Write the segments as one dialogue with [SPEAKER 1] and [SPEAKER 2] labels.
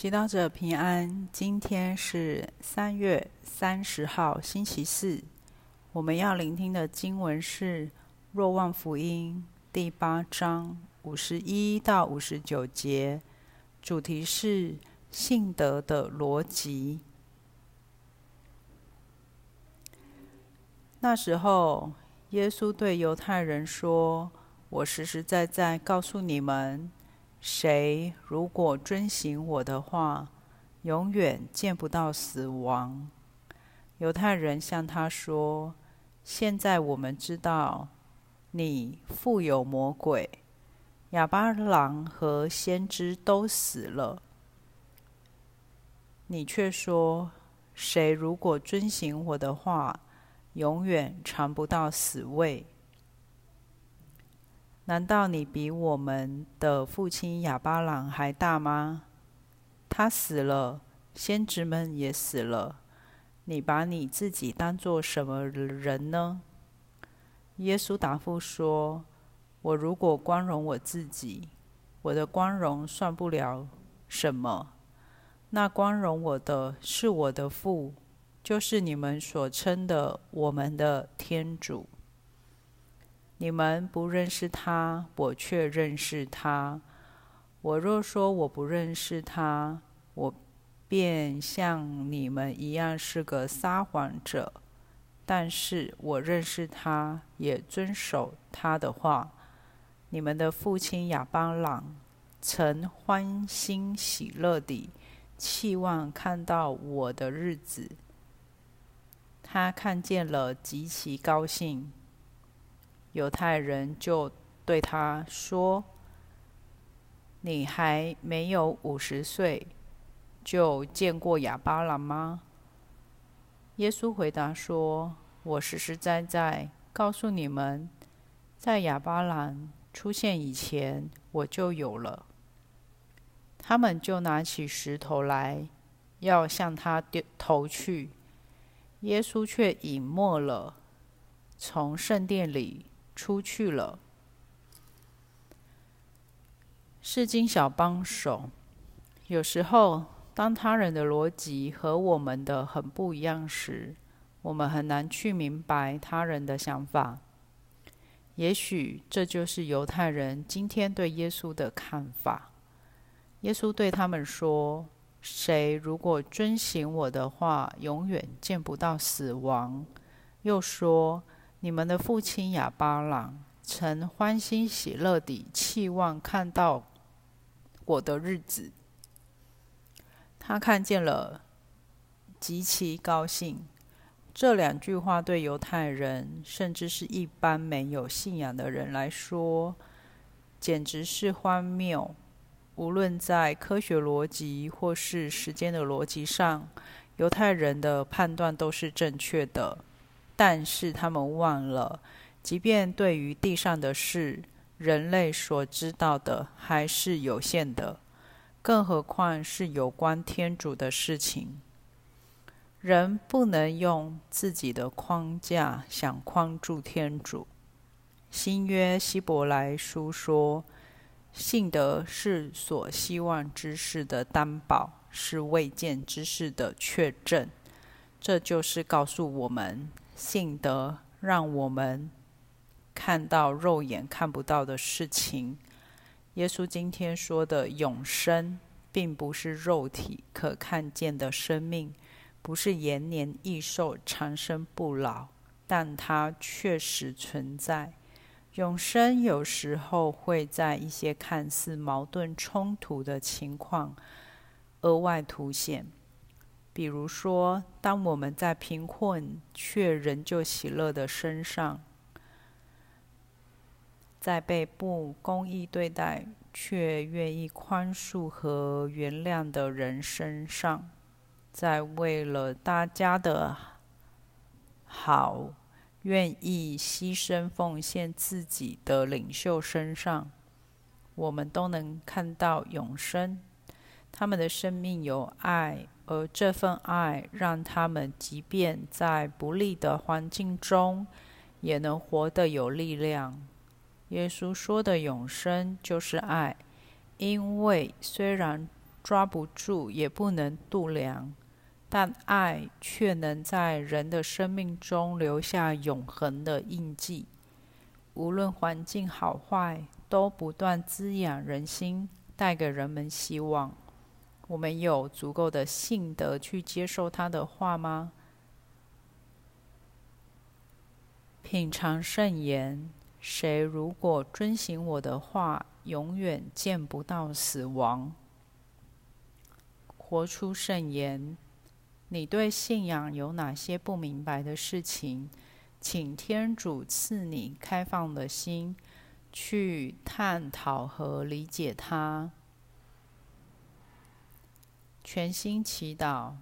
[SPEAKER 1] 祈祷者平安，今天是三月三十号，星期四。我们要聆听的经文是《若望福音》第八章五十一到五十九节，主题是信德的逻辑。那时候，耶稣对犹太人说：“我实实在在告诉你们。”谁如果遵行我的话，永远见不到死亡。犹太人向他说：“现在我们知道你富有魔鬼，哑巴郎和先知都死了，你却说，谁如果遵行我的话，永远尝不到死味。”难道你比我们的父亲亚巴朗还大吗？他死了，先知们也死了。你把你自己当作什么人呢？耶稣答复说：“我如果光荣我自己，我的光荣算不了什么。那光荣我的是我的父，就是你们所称的我们的天主。”你们不认识他，我却认识他。我若说我不认识他，我便像你们一样是个撒谎者。但是我认识他，也遵守他的话。你们的父亲亚巴朗曾欢欣喜乐地期望看到我的日子，他看见了，极其高兴。犹太人就对他说：“你还没有五十岁，就见过亚巴郎吗？”耶稣回答说：“我实实在在告诉你们，在亚巴郎出现以前，我就有了。”他们就拿起石头来，要向他丢投去。耶稣却隐没了，从圣殿里。出去了。圣经小帮手，有时候当他人的逻辑和我们的很不一样时，我们很难去明白他人的想法。也许这就是犹太人今天对耶稣的看法。耶稣对他们说：“谁如果遵行我的话，永远见不到死亡。”又说。你们的父亲亚巴郎曾欢欣喜乐地期望看到我的日子，他看见了，极其高兴。这两句话对犹太人，甚至是一般没有信仰的人来说，简直是荒谬。无论在科学逻辑或是时间的逻辑上，犹太人的判断都是正确的。但是他们忘了，即便对于地上的事，人类所知道的还是有限的，更何况是有关天主的事情。人不能用自己的框架想框住天主。新约希伯来书说：“信德是所希望之事的担保，是未见之事的确证。”这就是告诉我们。信德让我们看到肉眼看不到的事情。耶稣今天说的永生，并不是肉体可看见的生命，不是延年益寿、长生不老，但它确实存在。永生有时候会在一些看似矛盾冲突的情况额外凸显。比如说，当我们在贫困却仍旧喜乐的身上，在被不公义对待却愿意宽恕和原谅的人身上，在为了大家的好愿意牺牲奉献自己的领袖身上，我们都能看到永生。他们的生命有爱。而这份爱让他们即便在不利的环境中，也能活得有力量。耶稣说的永生就是爱，因为虽然抓不住，也不能度量，但爱却能在人的生命中留下永恒的印记。无论环境好坏，都不断滋养人心，带给人们希望。我们有足够的信德去接受他的话吗？品尝圣言，谁如果遵行我的话，永远见不到死亡。活出圣言。你对信仰有哪些不明白的事情？请天主赐你开放的心，去探讨和理解它。全心祈祷，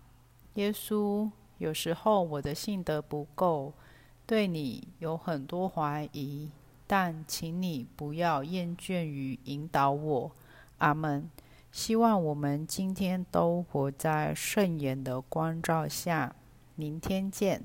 [SPEAKER 1] 耶稣，有时候我的信德不够，对你有很多怀疑，但请你不要厌倦于引导我。阿门。希望我们今天都活在圣言的光照下。明天见。